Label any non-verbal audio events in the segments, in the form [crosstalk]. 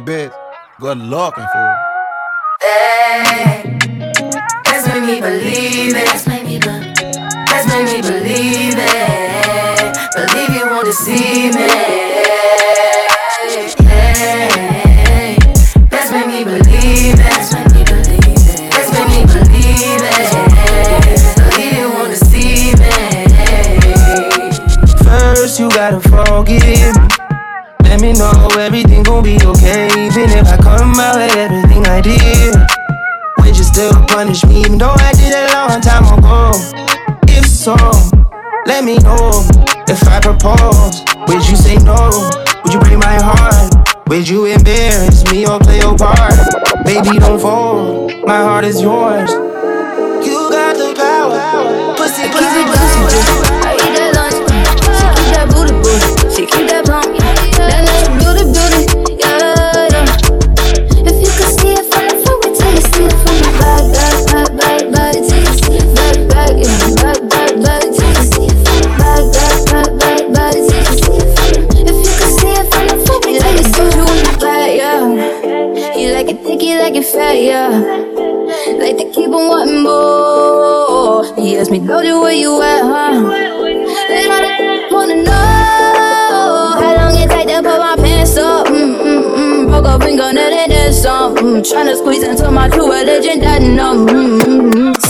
Hey, bitch, good looking fool. Hey, let's make me believe it. Be- let's me believe it. Believe you won't deceive me. Me know everything gon' be okay. Even if I come out with everything I did, would you still punish me? Even though I did it a long time ago. If so, let me know. If I propose, would you say no? Would you break my heart? Would you embarrass me or play your part? Baby, don't fold. My heart is yours. You got the power. Pussy, Keep it juicy, yeah. Like they keep on wanting more. He asked me, Doja, where you at, huh? Then I wanna know how long it take to put my pants up. Mm mm mm. Broke a finger, net and then some. Mm, tryna squeeze into my true religion, that no. Mm mm mm.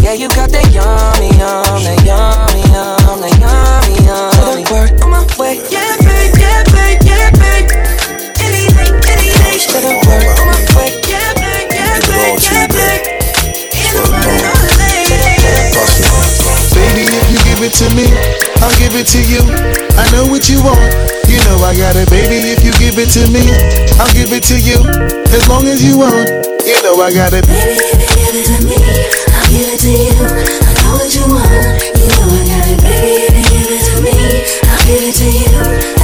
Yeah, you got that yummy, yum That yummy, yum That yummy, yummy. To the word on my way. Yeah, babe, yeah, babe, yeah, babe. Any night, any day To the word on my way. Yeah, babe, yeah, babe, yeah, babe. In the morning or late Baby, if you give it to me, I'll give it to you. I know what you want, you know I got it. Baby, if you give it to me, I'll give it to you. As long as you want, you know I got it. Baby, if you give it to me, I'll give it to you. I what you want, you know I got it. Baby, give it to me, I'll give it to you.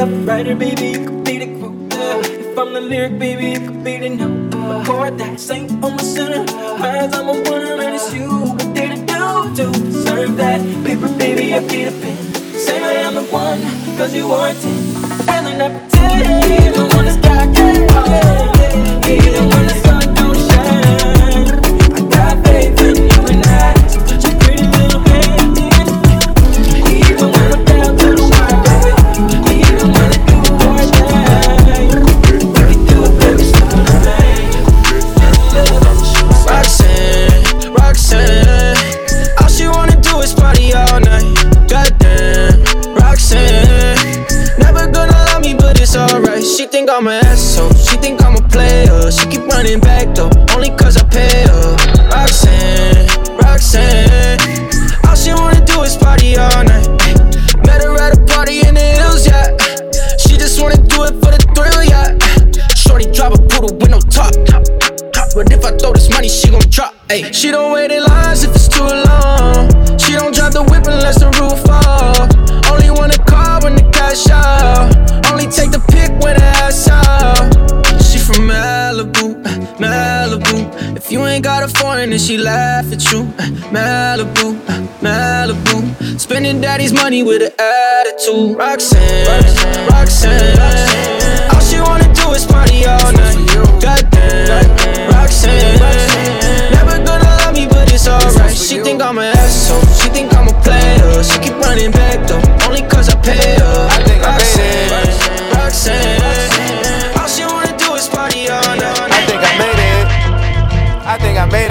It up, writer, baby, you could be the quote. If I'm the lyric, baby, you could be the note. uh. Chord that saint on my center. I'm a winner and it's you. What did it do to deserve that? Paper, baby, I be the pen. Say I am the one, cause you are ten. And I pretend, when the sky can't fall. Even when the sun don't laugh at you. Malibu, Malibu. Spending daddy's money with an attitude. Roxanne, Roxanne. All she wanna do is party all night. Goddamn, Roxanne. Never gonna love me, but it's alright. She think I'm an asshole. She think I'm a player. She keep running back though, only cause I pay her. I think I made Roxanne, Roxanne. All she wanna do is party all night. I think I made it. I think I made it, cause I'm always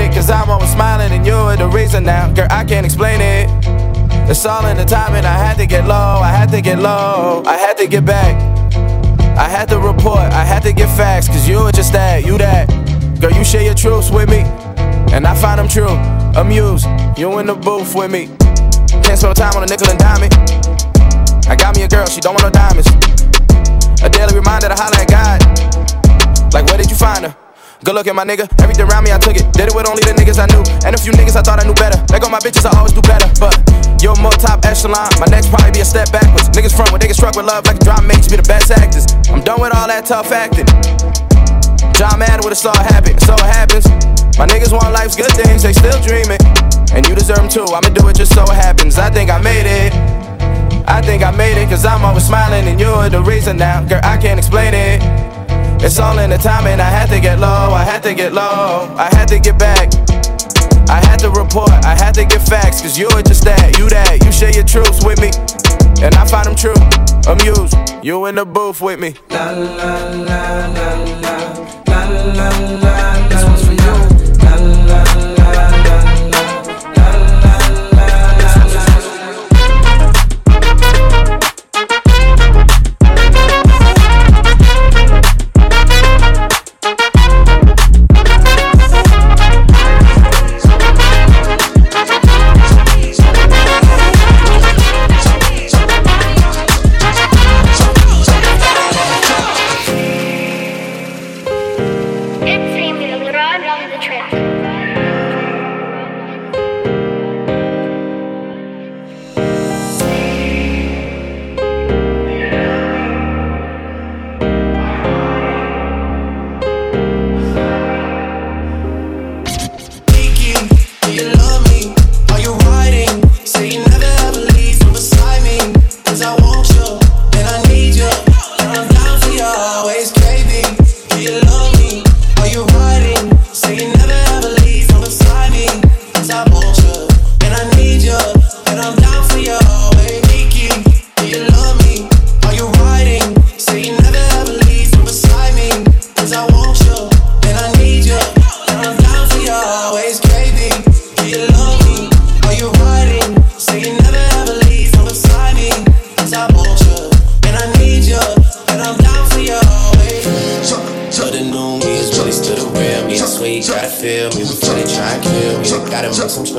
smiling and you're the reason now. Girl, I can't explain it. It's all in the timing. I had to get low, I had to get low, I had to get back. I had to report, I had to get facts, cause you were just that, you that. Girl, you share your truths with me, and I find them true. Amused, you in the booth with me. Can't spend time on a nickel and diamond. I got me a girl, she don't want no diamonds. A daily reminder to holler at God. Like, where did you find her? Good looking, my nigga. Everything around me, I took it. Did it with only the niggas I knew. And a few niggas I thought I knew better. They go my bitches, I always do better. But you're more top echelon. My next probably be a step backwards. Niggas front when they get struck with love like a drama makes be the best actors. I'm done with all that tough acting. John Madden with a saw happen, so it happens. My niggas want life's good things, they still dreaming. And you deserve them too, I'ma do it just so it happens. I think I made it. I think I made it, cause I'm always smiling and you're the reason now. Girl, I can't explain it. It's all in the timing. I had to get low, I had to get low, I had to get back. I had to report, I had to get facts, cause you're just that, you that. You share your truths with me, and I find them true. Amused, you in the booth with me. La la la la la la la la.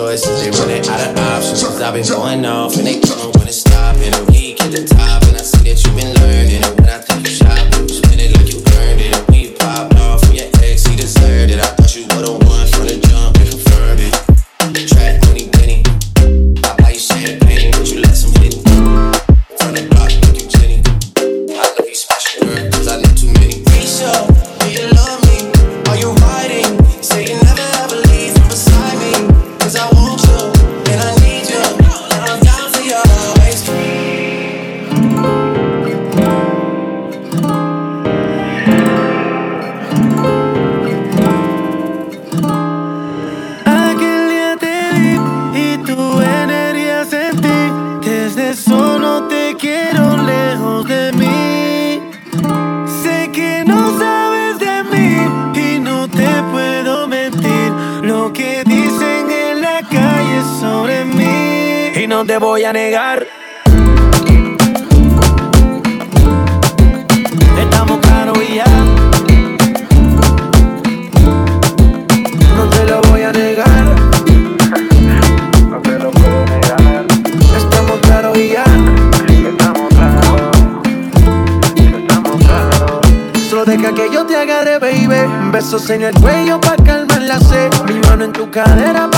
choices. They running out of options. Cause I've been going off and they brazos en el cuello pa calmar la sed. Mi mano en tu cadera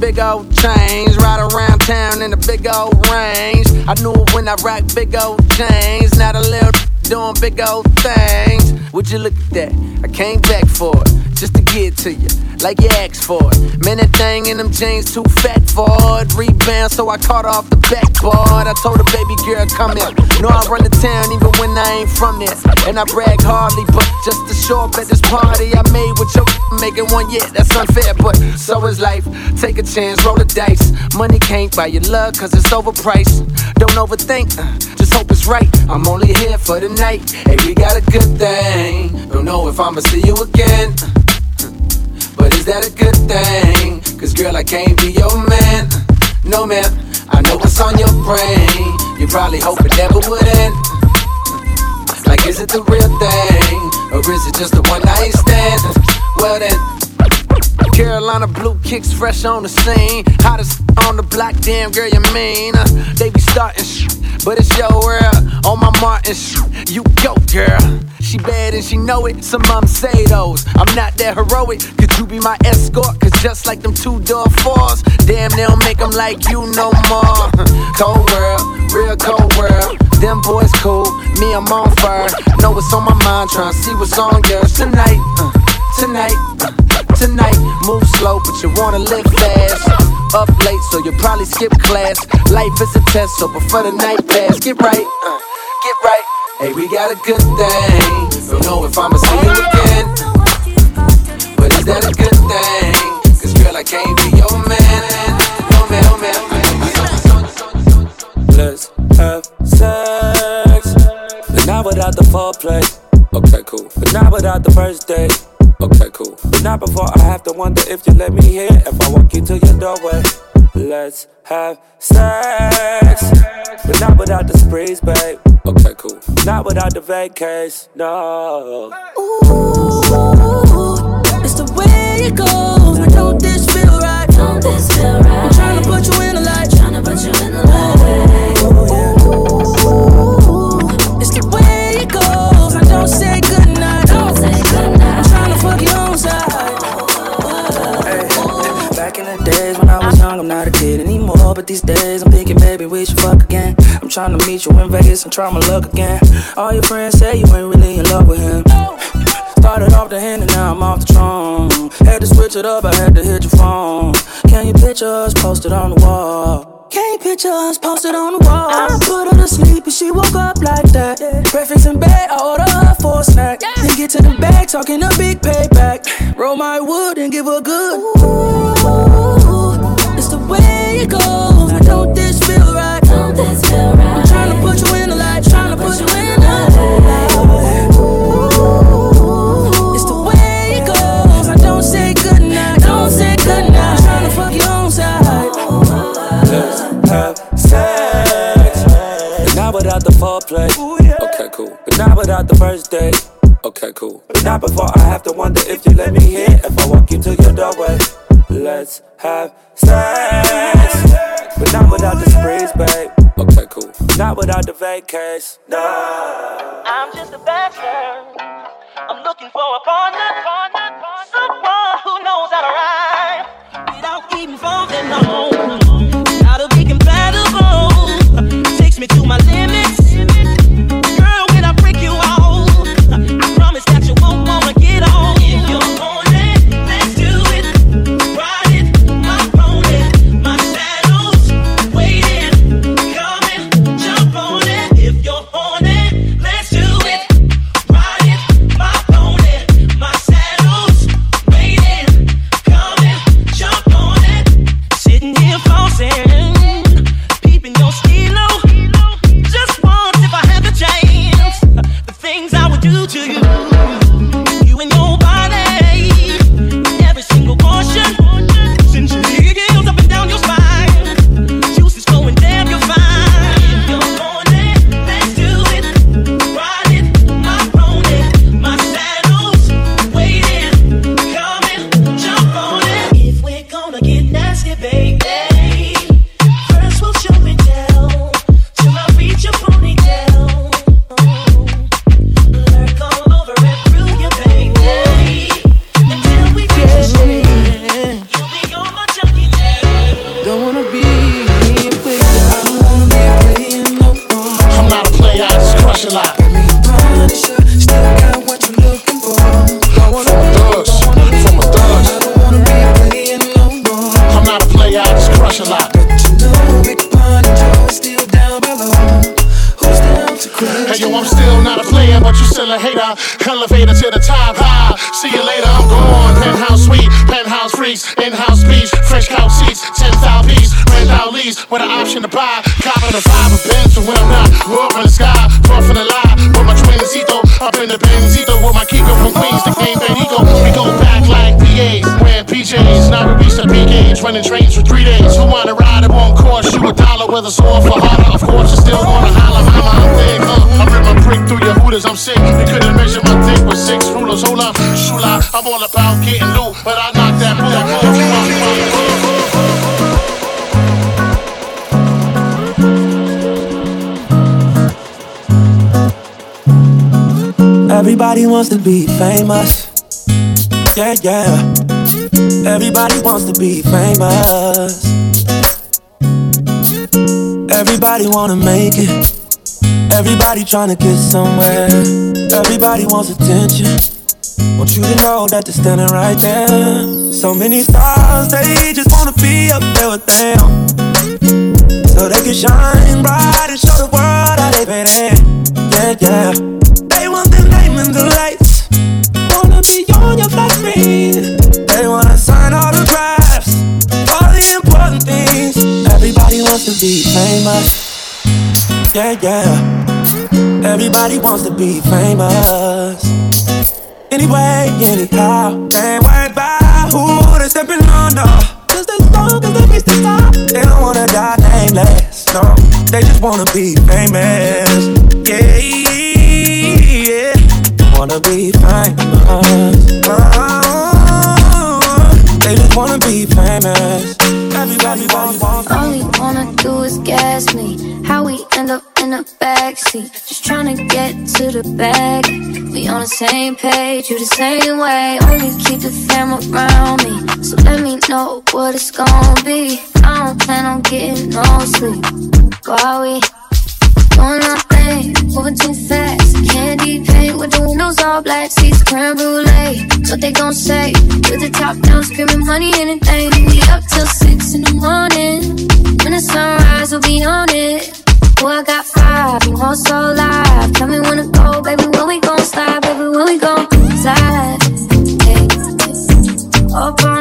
big old chains. Ride around town in a big old range. I knew when I rocked big old chains. Not a little doing big old things. Would you look at that? I came back for it just to get to you like you asked for it. Man, that thing in them jeans too fat for it. Rebound, so I caught her off the backboard. I told the baby girl, come here. Know I run the town even when I ain't from this. And I brag hardly, but just to show up at this party I made with your making one yet. That's unfair, but so is life. Take a chance, roll the dice. Money can't buy your love, cause it's overpriced. Don't overthink, uh, just hope it's right. I'm only here for the night. Hey, we got a good thing. Don't know if I'ma see you again. Uh is that a good thing? Cause girl, I can't be your man. No, man, I know what's on your brain. You probably hope it never would end. Like, is it the real thing? Or is it just a one night stand? Well, then. Carolina blue kicks fresh on the scene. Hottest on the block, damn girl, you mean? Uh, they be starting but it's your world. On my Martin sh- you go, girl. She bad and she know it. Some mom say those. I'm not that heroic. Could you be my escort? Cause just like them two door fours, damn, they don't make them like you no more. [laughs] cold world, real cold world. Them boys cool, me, I'm on fire. Know what's on my mind, tryna see what's on yours tonight. Uh, tonight. Uh, tonight. Move slow, but you wanna live fast. Up late, so you probably skip class. Life is a test, so before the night pass, get right, uh, get right. Hey, we got a good thing. Don't know if I'ma see you again, but is that a good thing? Cause girl, I can't be your man. No man, no man. Let's have sex. But not without the foreplay. Okay, cool. But not without the first date. Okay, cool. But not before I have to wonder if you let me hear. If I walk you to your doorway. Let's have sex. But not without the sprees, babe. Okay, cool. Not without the vacays. No. Ooh, it's the way it goes. But don't this feel right? Don't this feel right? I'm trying to put you in the light. Tryna put you in the light. These days, I'm thinking maybe we should fuck again. I'm trying to meet you in Vegas and try my luck again. All your friends say you ain't really in love with him. Started off the hand and now I'm off the throne. Had to switch it up, I had to hit your phone. Can you picture us posted on the wall? Can you picture us posted on the wall? I put her to sleep and she woke up like that. Breakfast in bed, I order her for a snack. Then get to the bag, talking a big payback. Roll my wood and give her good. Ooh, It's the way it goes. Have sex. But not without the sprees, babe. Okay, cool. Not without the vacays. No. Everybody wants to be famous. Yeah, yeah. Everybody wants to be famous. Everybody wanna make it. Everybody trying to get somewhere. Everybody wants attention. Want you to know that they're standing right there. So many stars, they just wanna be up there with them. So they can shine bright and show the world how they fit in. Yeah, yeah. They want the name in the lights. Wanna be on your flat screen. They wanna sign autographs. All the important things. Everybody wants to be famous. Yeah, yeah. Everybody wants to be famous. Anyway, anyhow. Ain't worried about who they stepping on, no. Cause as long as they reach the top, they don't wanna die nameless. No, they just wanna be famous. Yeah, yeah. Wanna be famous. Oh, they just wanna be famous. Everybody wants All we wanna do is gas me. How we end up in the backseat. Just trying to get to the bag. We on the same page, you the same way. Only keep the fam around me. So let me know what it's gonna be. I don't plan on getting no sleep. While we doing our thing, moving too fast, can't paint with the windows all black, seats creme brulee. What they gon' say? With the top down, screaming money, anything. We up till six in the morning. When the sunrise, we'll be on it. Oh, I got five, you want so live. Tell me when to go, baby. When we gon' slide, baby. When we gon' slide. Hey, up all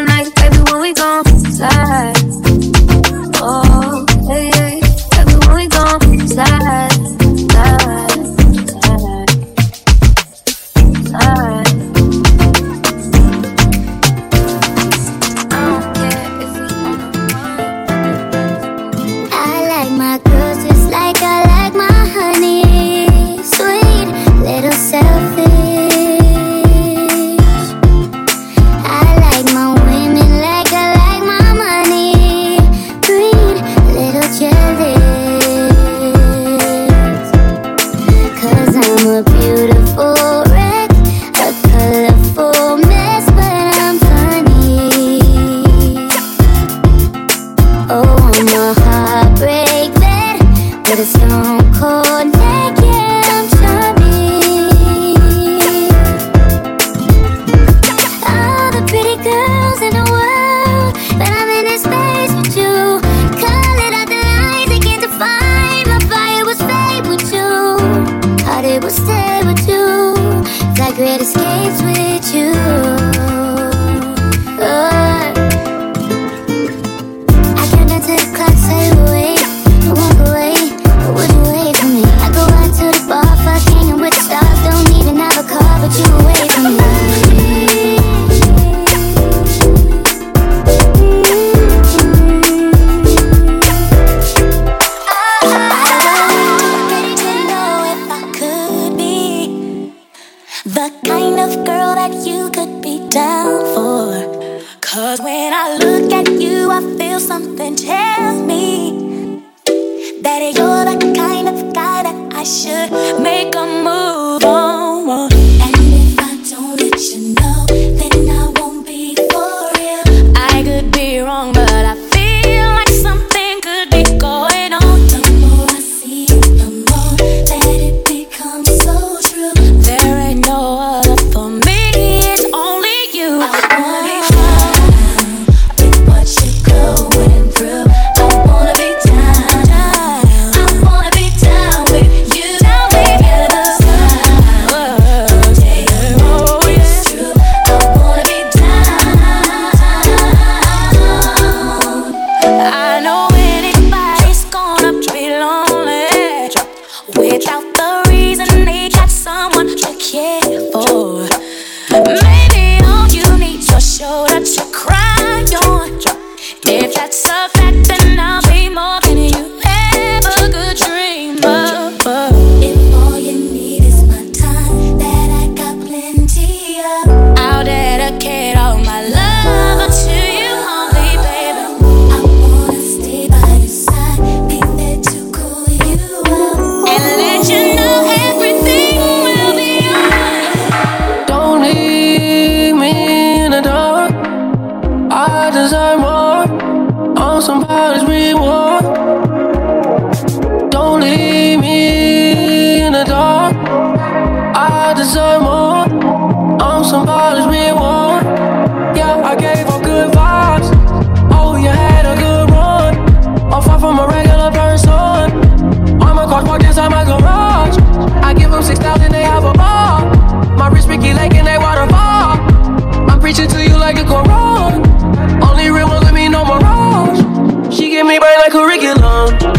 curriculum.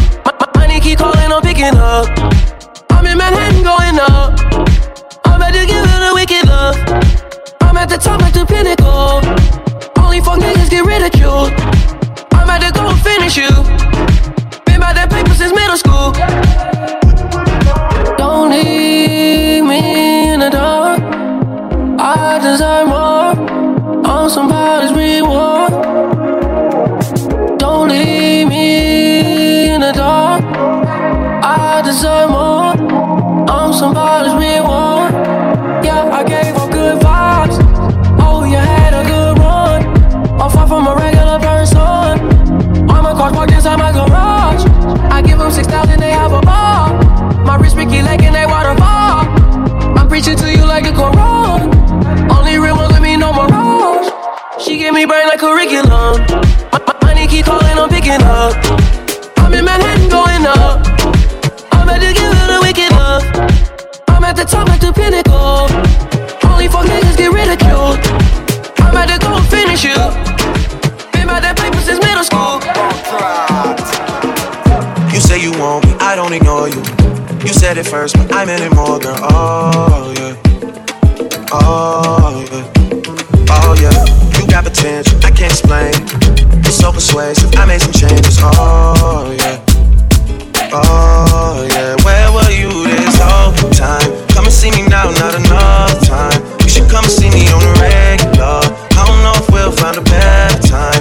It's so persuasive. I made some changes. Oh yeah. Oh yeah. Where were you this whole time? Come and see me now, not enough time. You should come and see me on the regular. I don't know if we'll find a better time.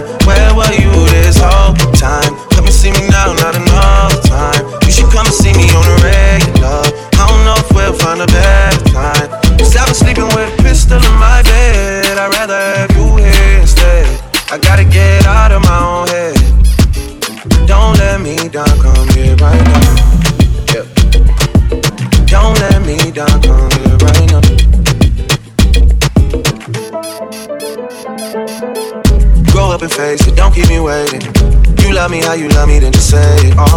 how you love me, then just say it.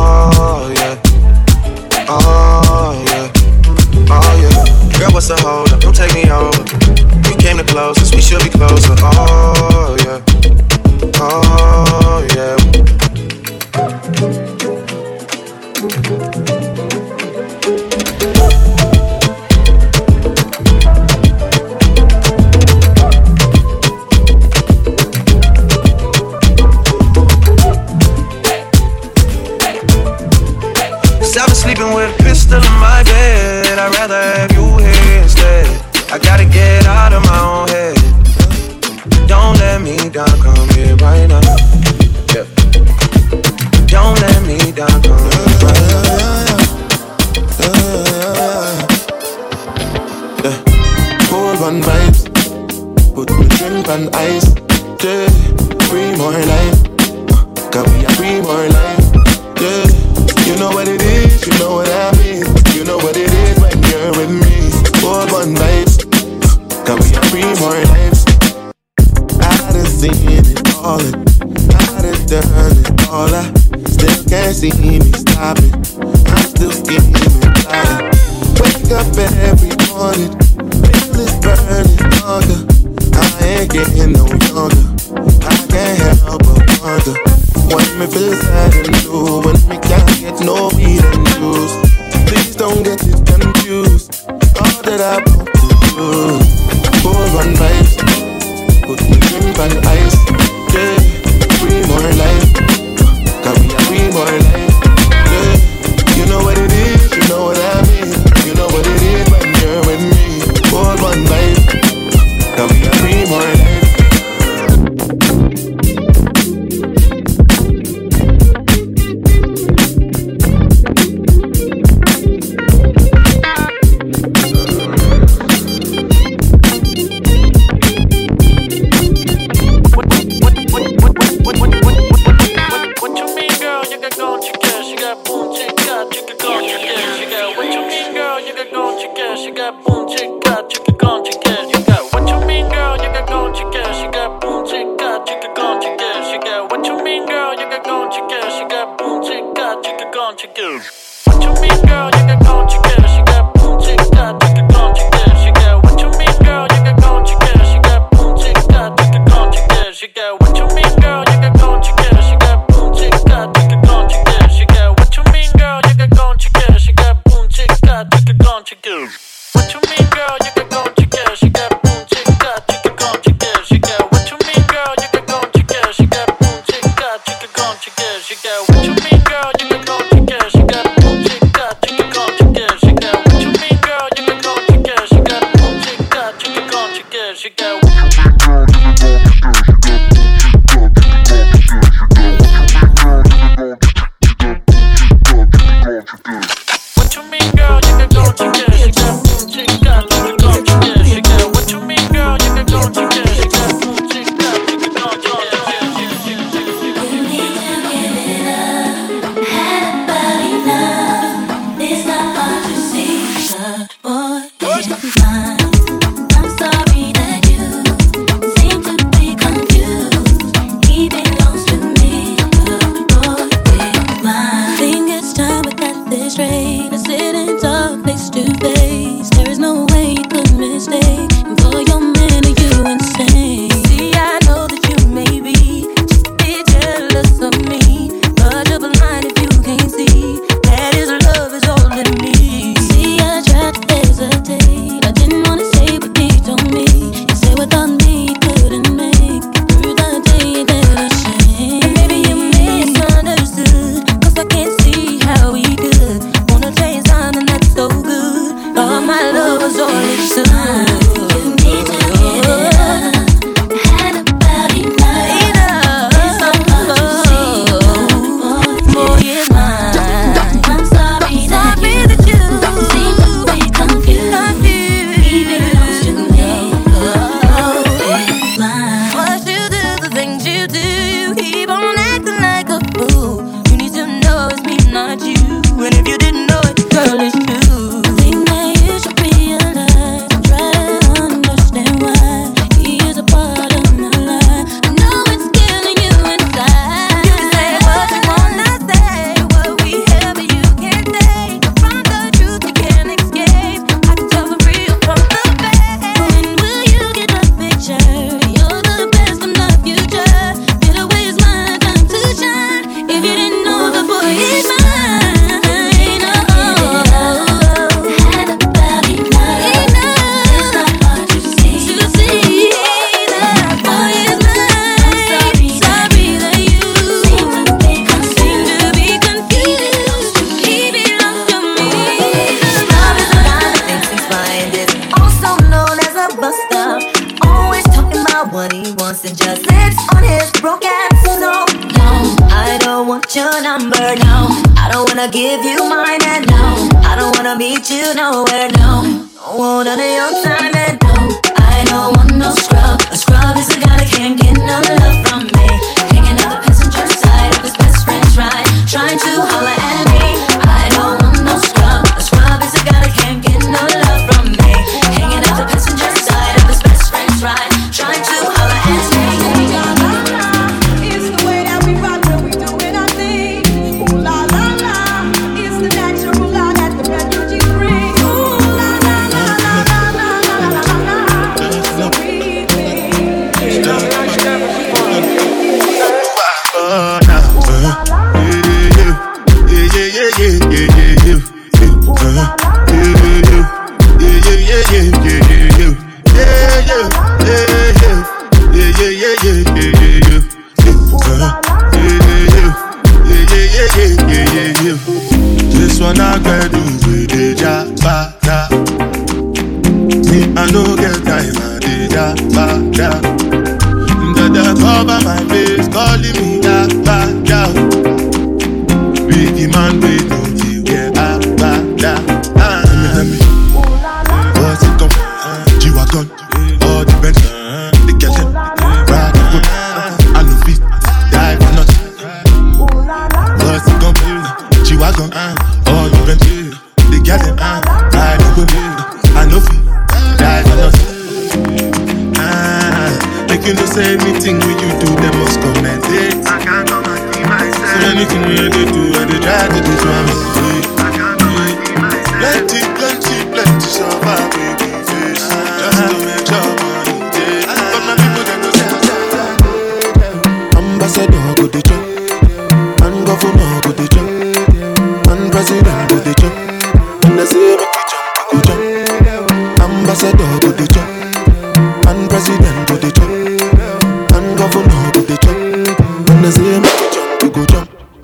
está.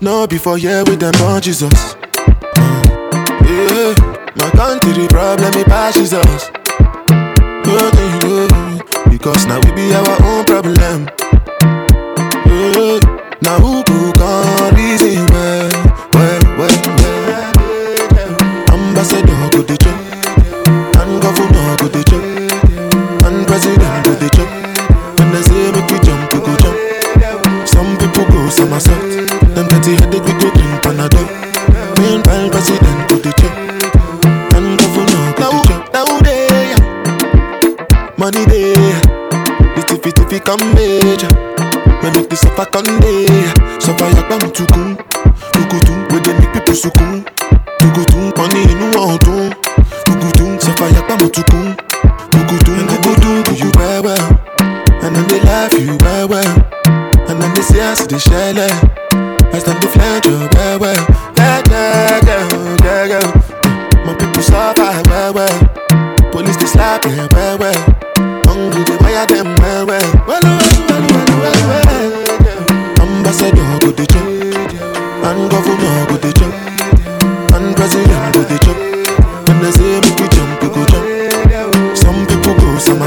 For here with them on Jesus. Yeah, my country problem it passes us. Good thing, yeah, because now we be our own problem. Yeah, now who could come come major. Me make this up a condition.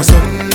what's up?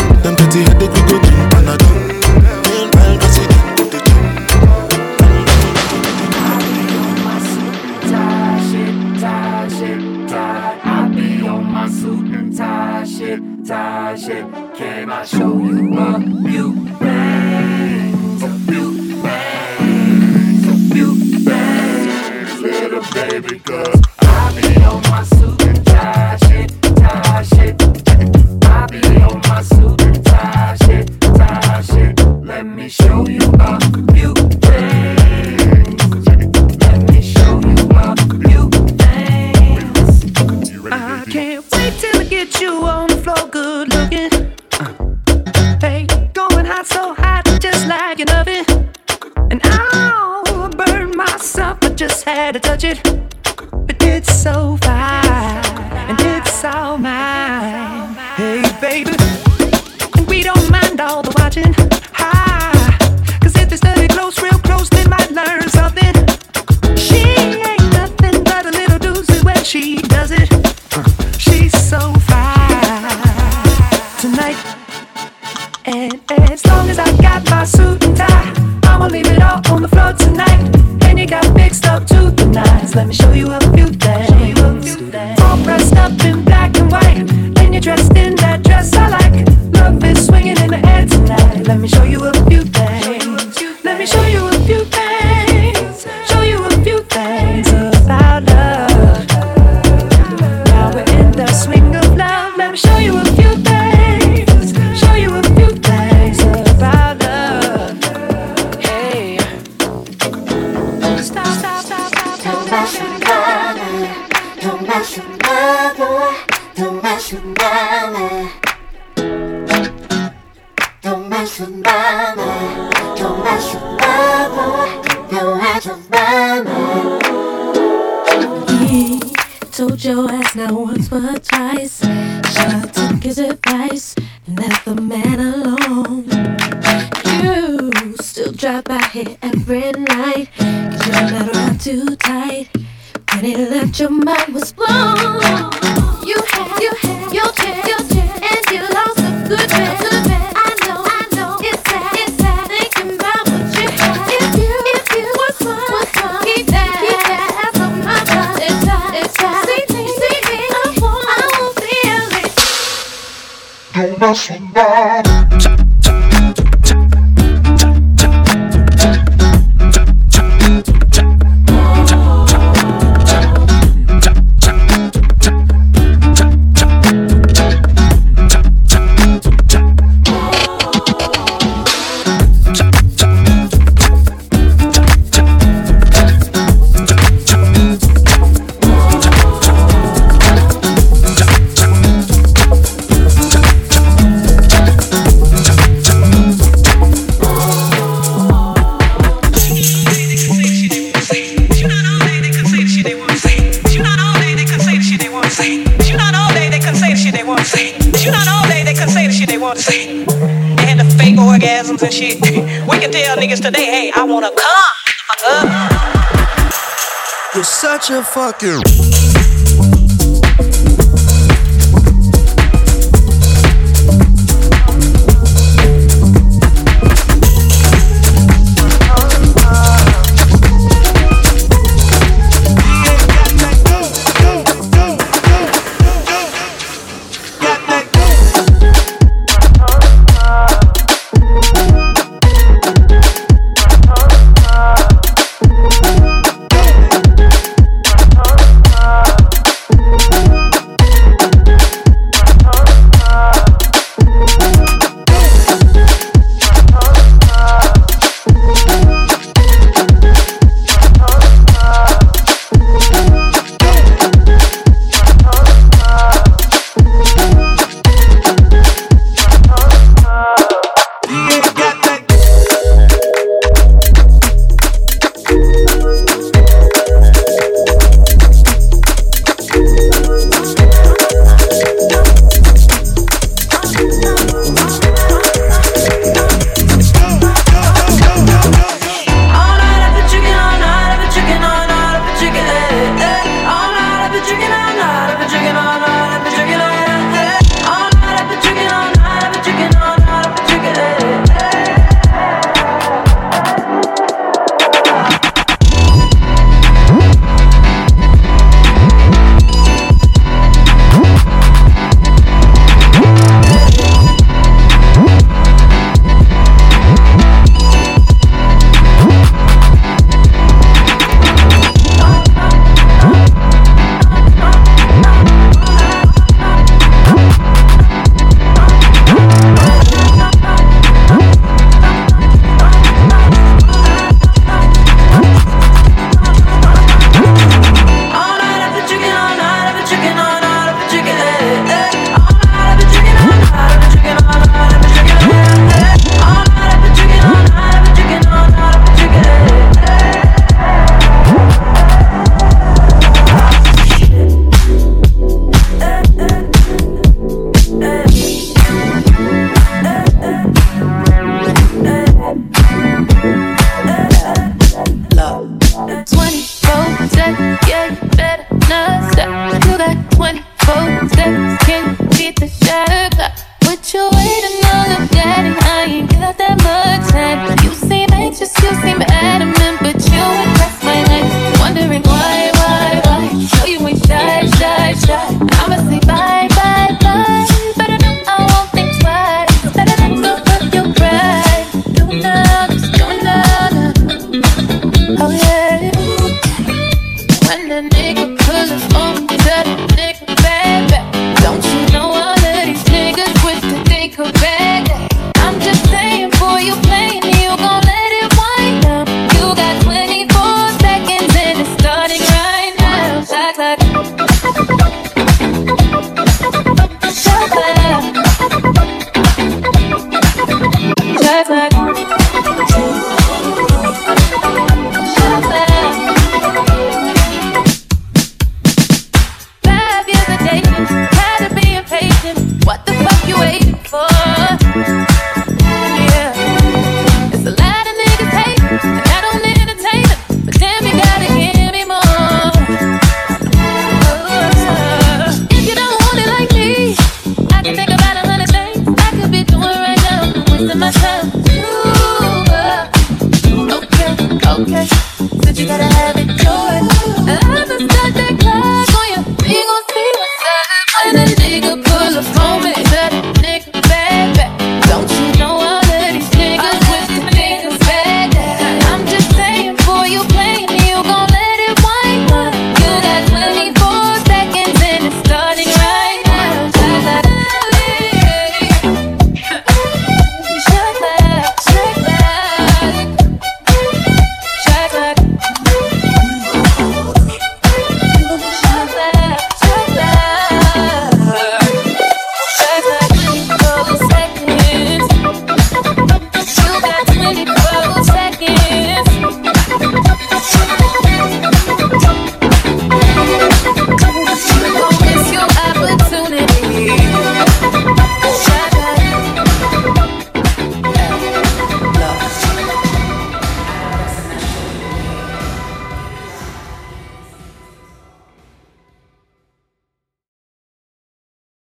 fucking.